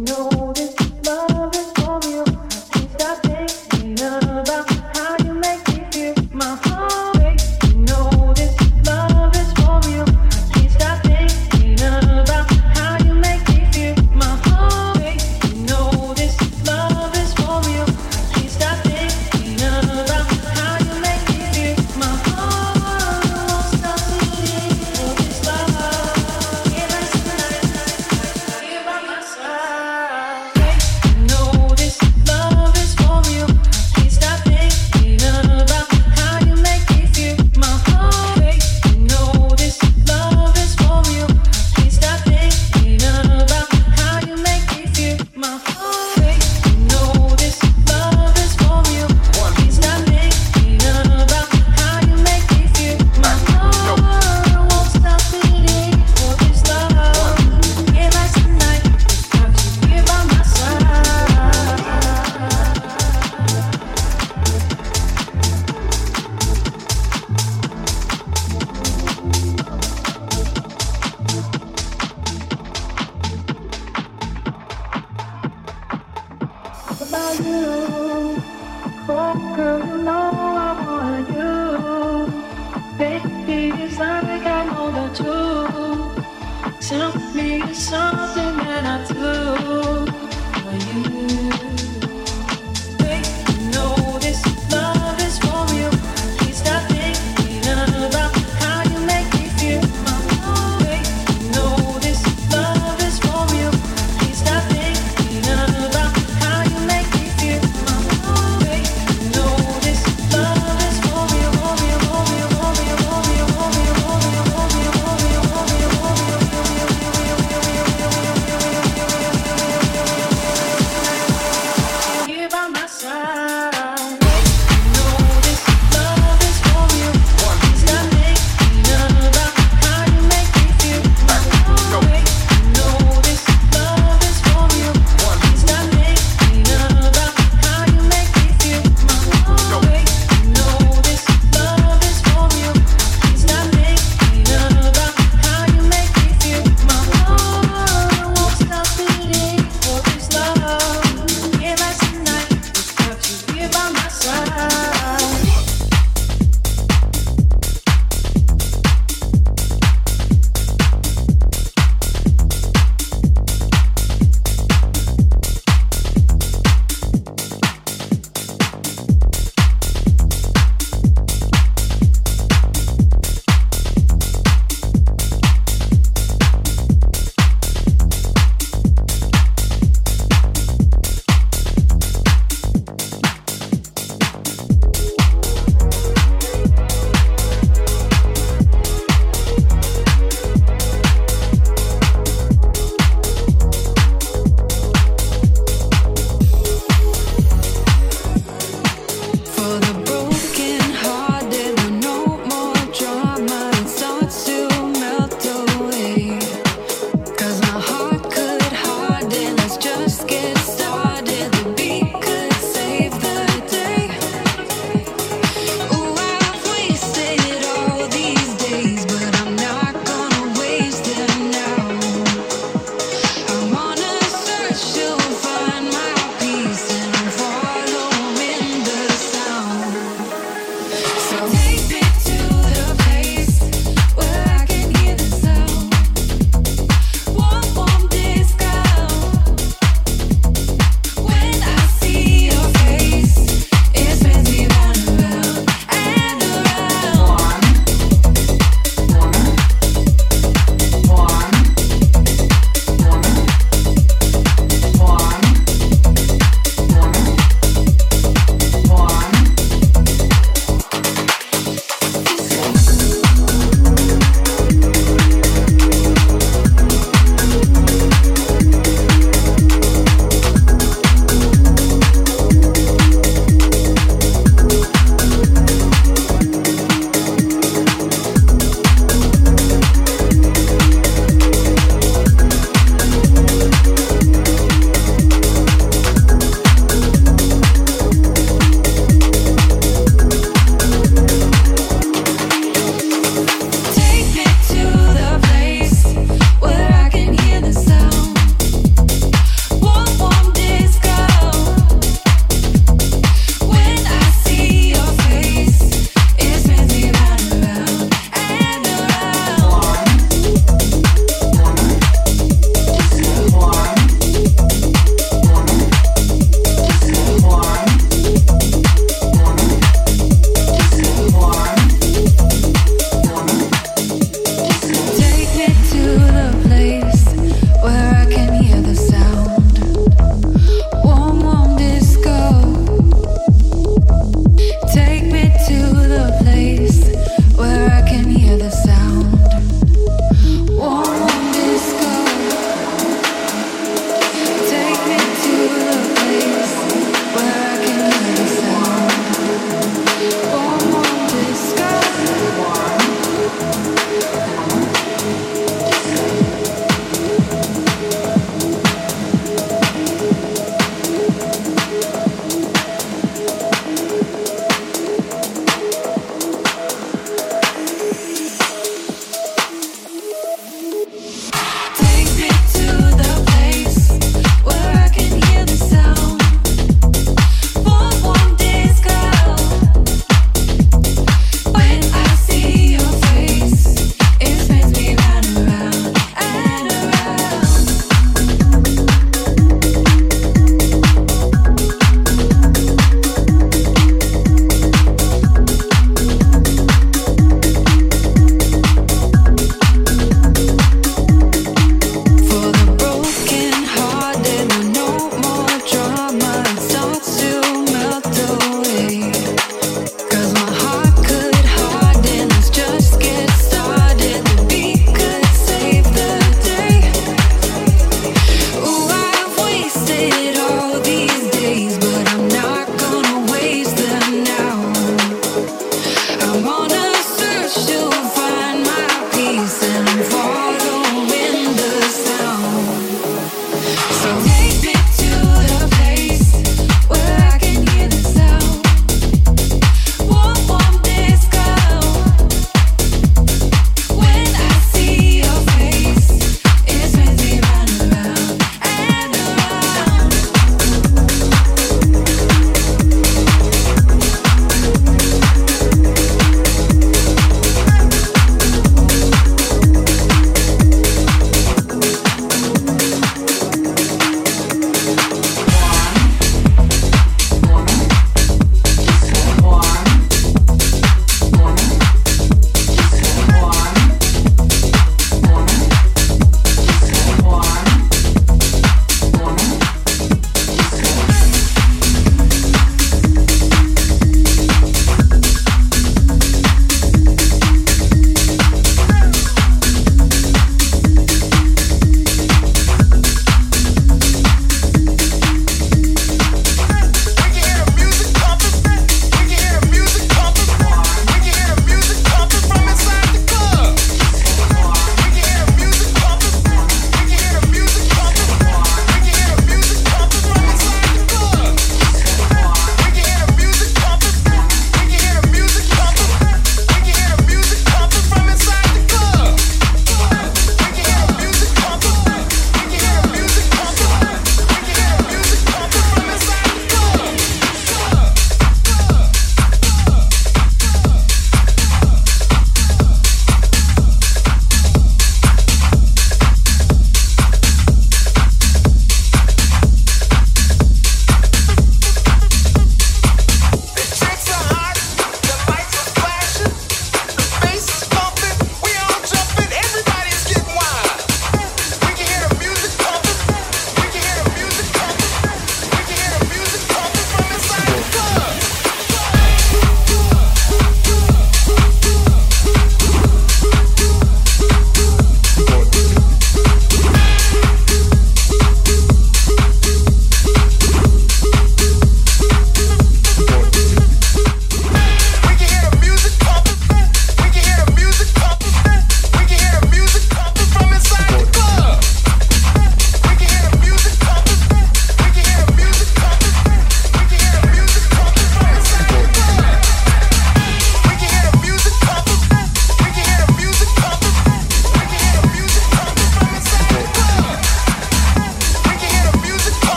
know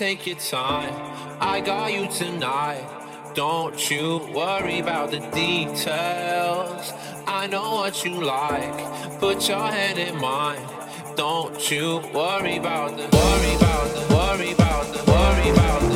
take your time. I got you tonight. Don't you worry about the details. I know what you like. Put your head in mine. Don't you worry about the worry about the worry about the worry about the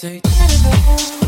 say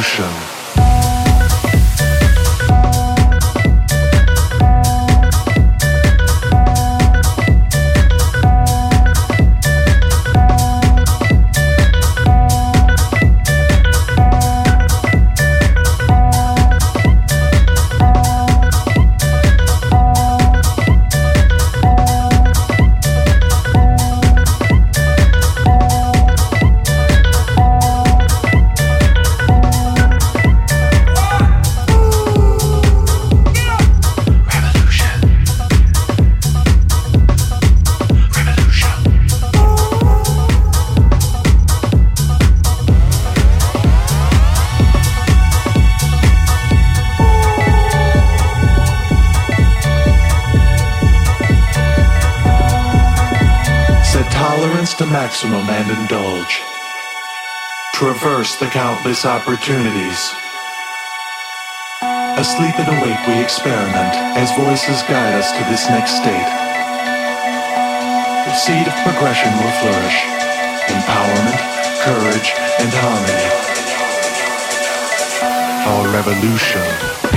revolution. Maximum and indulge. Traverse the countless opportunities. Asleep and awake, we experiment as voices guide us to this next state. The seed of progression will flourish. Empowerment, courage, and harmony. Our revolution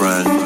always